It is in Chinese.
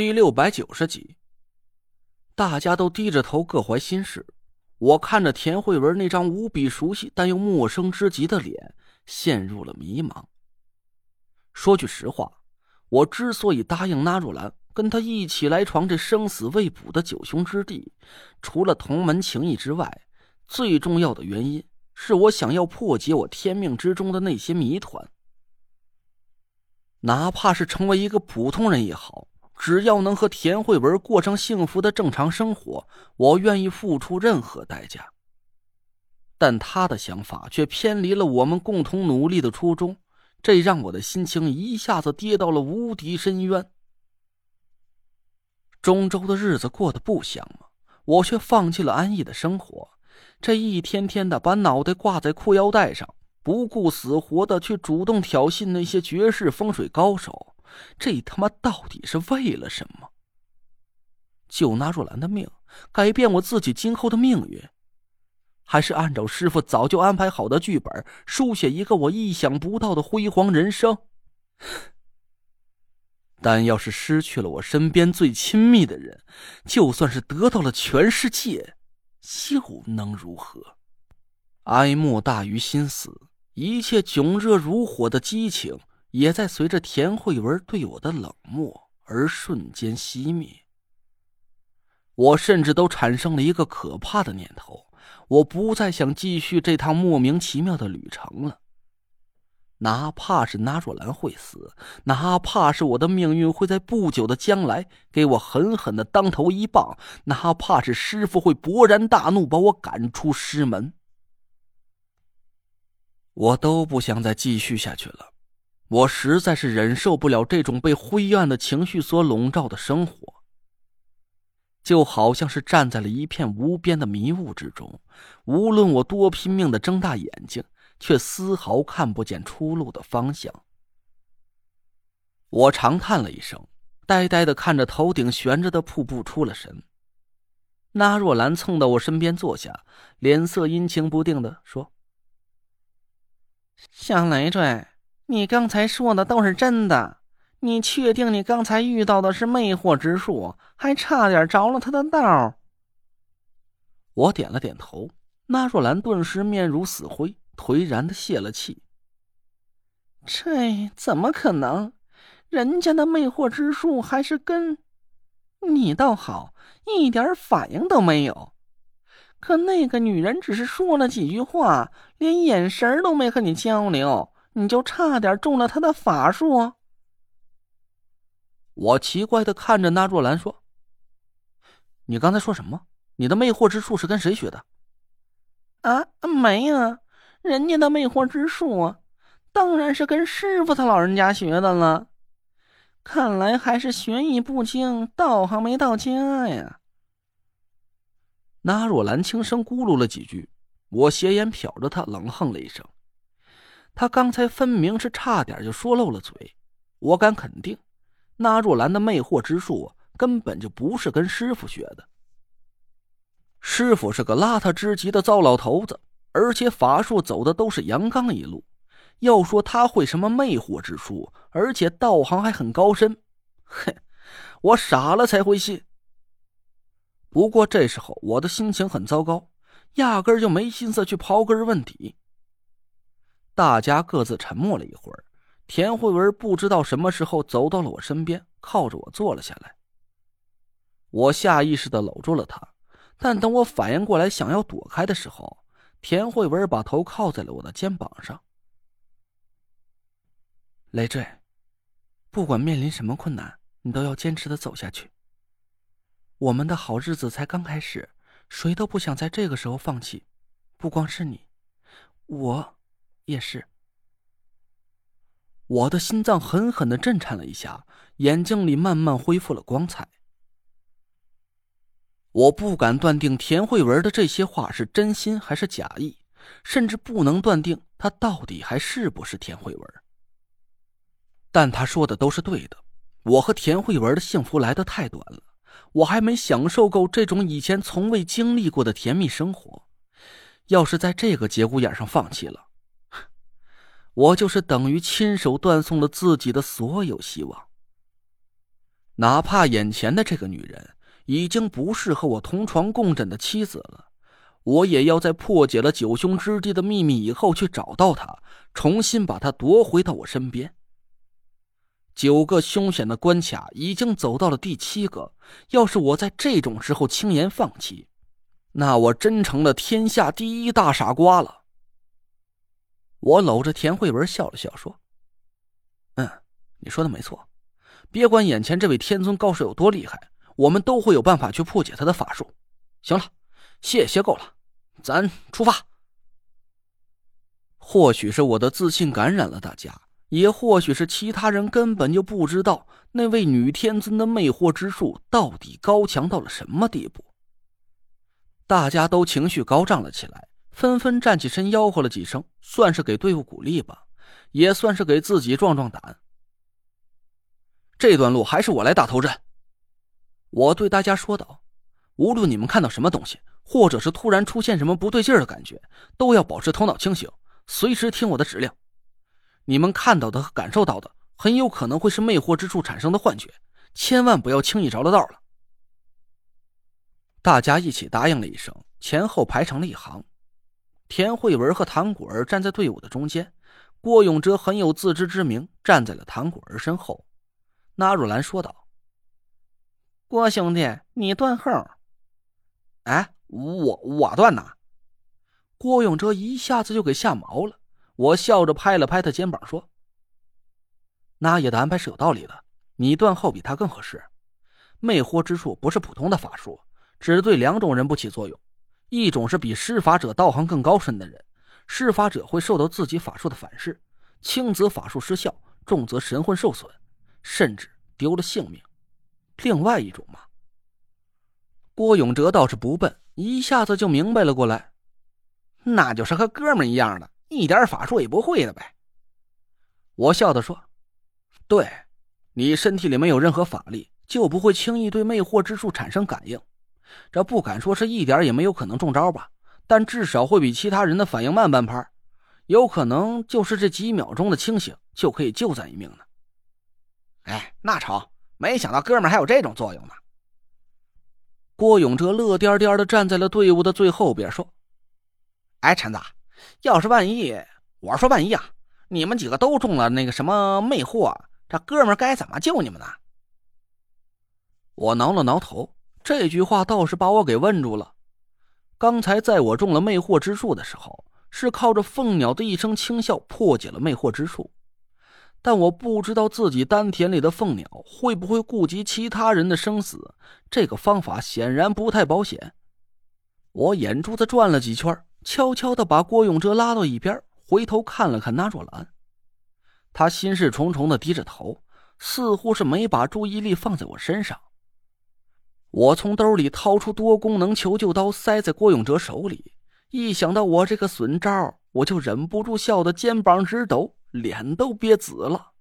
第六百九十集，大家都低着头，各怀心事。我看着田慧文那张无比熟悉但又陌生之极的脸，陷入了迷茫。说句实话，我之所以答应纳若兰跟他一起来闯这生死未卜的九凶之地，除了同门情谊之外，最重要的原因是我想要破解我天命之中的那些谜团。哪怕是成为一个普通人也好。只要能和田慧文过上幸福的正常生活，我愿意付出任何代价。但他的想法却偏离了我们共同努力的初衷，这让我的心情一下子跌到了无底深渊。中州的日子过得不香吗？我却放弃了安逸的生活，这一天天的把脑袋挂在裤腰带上，不顾死活的去主动挑衅那些绝世风水高手。这他妈到底是为了什么？救纳若兰的命，改变我自己今后的命运，还是按照师傅早就安排好的剧本，书写一个我意想不到的辉煌人生？但要是失去了我身边最亲密的人，就算是得到了全世界，又能如何？哀莫大于心死，一切窘热如火的激情。也在随着田慧文对我的冷漠而瞬间熄灭。我甚至都产生了一个可怕的念头：我不再想继续这趟莫名其妙的旅程了。哪怕是纳若兰会死，哪怕是我的命运会在不久的将来给我狠狠的当头一棒，哪怕是师傅会勃然大怒把我赶出师门，我都不想再继续下去了。我实在是忍受不了这种被灰暗的情绪所笼罩的生活，就好像是站在了一片无边的迷雾之中，无论我多拼命的睁大眼睛，却丝毫看不见出路的方向。我长叹了一声，呆呆的看着头顶悬着的瀑布，出了神。那若兰蹭到我身边坐下，脸色阴晴不定的说：“小累赘。”你刚才说的都是真的？你确定你刚才遇到的是魅惑之术，还差点着了他的道？我点了点头。那若兰顿时面如死灰，颓然的泄了气。这怎么可能？人家的魅惑之术还是跟……你倒好，一点反应都没有。可那个女人只是说了几句话，连眼神都没和你交流。你就差点中了他的法术。我奇怪的看着那若兰说：“你刚才说什么？你的魅惑之术是跟谁学的？”啊，没呀，人家的魅惑之术啊，当然是跟师傅他老人家学的了。看来还是学艺不精，道行没到家呀。那若兰轻声咕噜了几句，我斜眼瞟着他，冷哼了一声。他刚才分明是差点就说漏了嘴，我敢肯定，那若兰的魅惑之术根本就不是跟师傅学的。师傅是个邋遢之极的糟老头子，而且法术走的都是阳刚一路。要说他会什么魅惑之术，而且道行还很高深，哼，我傻了才会信。不过这时候我的心情很糟糕，压根就没心思去刨根问底。大家各自沉默了一会儿，田慧文不知道什么时候走到了我身边，靠着我坐了下来。我下意识的搂住了他，但等我反应过来想要躲开的时候，田慧文把头靠在了我的肩膀上。累赘，不管面临什么困难，你都要坚持的走下去。我们的好日子才刚开始，谁都不想在这个时候放弃，不光是你，我。也是，我的心脏狠狠的震颤了一下，眼睛里慢慢恢复了光彩。我不敢断定田慧文的这些话是真心还是假意，甚至不能断定他到底还是不是田慧文。但他说的都是对的，我和田慧文的幸福来得太短了，我还没享受够这种以前从未经历过的甜蜜生活。要是在这个节骨眼上放弃了，我就是等于亲手断送了自己的所有希望。哪怕眼前的这个女人已经不是和我同床共枕的妻子了，我也要在破解了九兄之地的秘密以后去找到她，重新把她夺回到我身边。九个凶险的关卡已经走到了第七个，要是我在这种时候轻言放弃，那我真成了天下第一大傻瓜了。我搂着田慧文笑了笑，说：“嗯，你说的没错。别管眼前这位天尊高手有多厉害，我们都会有办法去破解他的法术。行了，谢谢够了，咱出发。或许是我的自信感染了大家，也或许是其他人根本就不知道那位女天尊的魅惑之术到底高强到了什么地步。大家都情绪高涨了起来。”纷纷站起身，吆喝了几声，算是给队伍鼓励吧，也算是给自己壮壮胆。这段路还是我来打头阵。我对大家说道：“无论你们看到什么东西，或者是突然出现什么不对劲的感觉，都要保持头脑清醒，随时听我的指令。你们看到的和感受到的，很有可能会是魅惑之处产生的幻觉，千万不要轻易着了道了。”大家一起答应了一声，前后排成了一行。田慧文和唐果儿站在队伍的中间，郭永哲很有自知之明，站在了唐果儿身后。纳若兰说道：“郭兄弟，你断后。”“哎，我我断哪？”郭永哲一下子就给吓毛了。我笑着拍了拍他肩膀，说：“那爷的安排是有道理的，你断后比他更合适。魅惑之术不是普通的法术，只对两种人不起作用。”一种是比施法者道行更高深的人，施法者会受到自己法术的反噬，轻则法术失效，重则神魂受损，甚至丢了性命。另外一种嘛，郭永哲倒是不笨，一下子就明白了过来，那就是和哥们一样的，一点法术也不会的呗。我笑着说：“对，你身体里没有任何法力，就不会轻易对魅惑之术产生感应。”这不敢说是一点也没有可能中招吧，但至少会比其他人的反应慢半拍，有可能就是这几秒钟的清醒就可以救咱一命呢。哎，那成，没想到哥们还有这种作用呢。郭永哲乐颠颠的站在了队伍的最后边，说：“哎，陈子，要是万一，我说万一啊，你们几个都中了那个什么魅惑，这哥们该怎么救你们呢？”我挠了挠头。这句话倒是把我给问住了。刚才在我中了魅惑之术的时候，是靠着凤鸟的一声轻笑破解了魅惑之术，但我不知道自己丹田里的凤鸟会不会顾及其他人的生死。这个方法显然不太保险。我眼珠子转了几圈，悄悄的把郭永哲拉到一边，回头看了看那若兰，他心事重重的低着头，似乎是没把注意力放在我身上。我从兜里掏出多功能求救刀，塞在郭永哲手里。一想到我这个损招，我就忍不住笑得肩膀直抖，脸都憋紫了。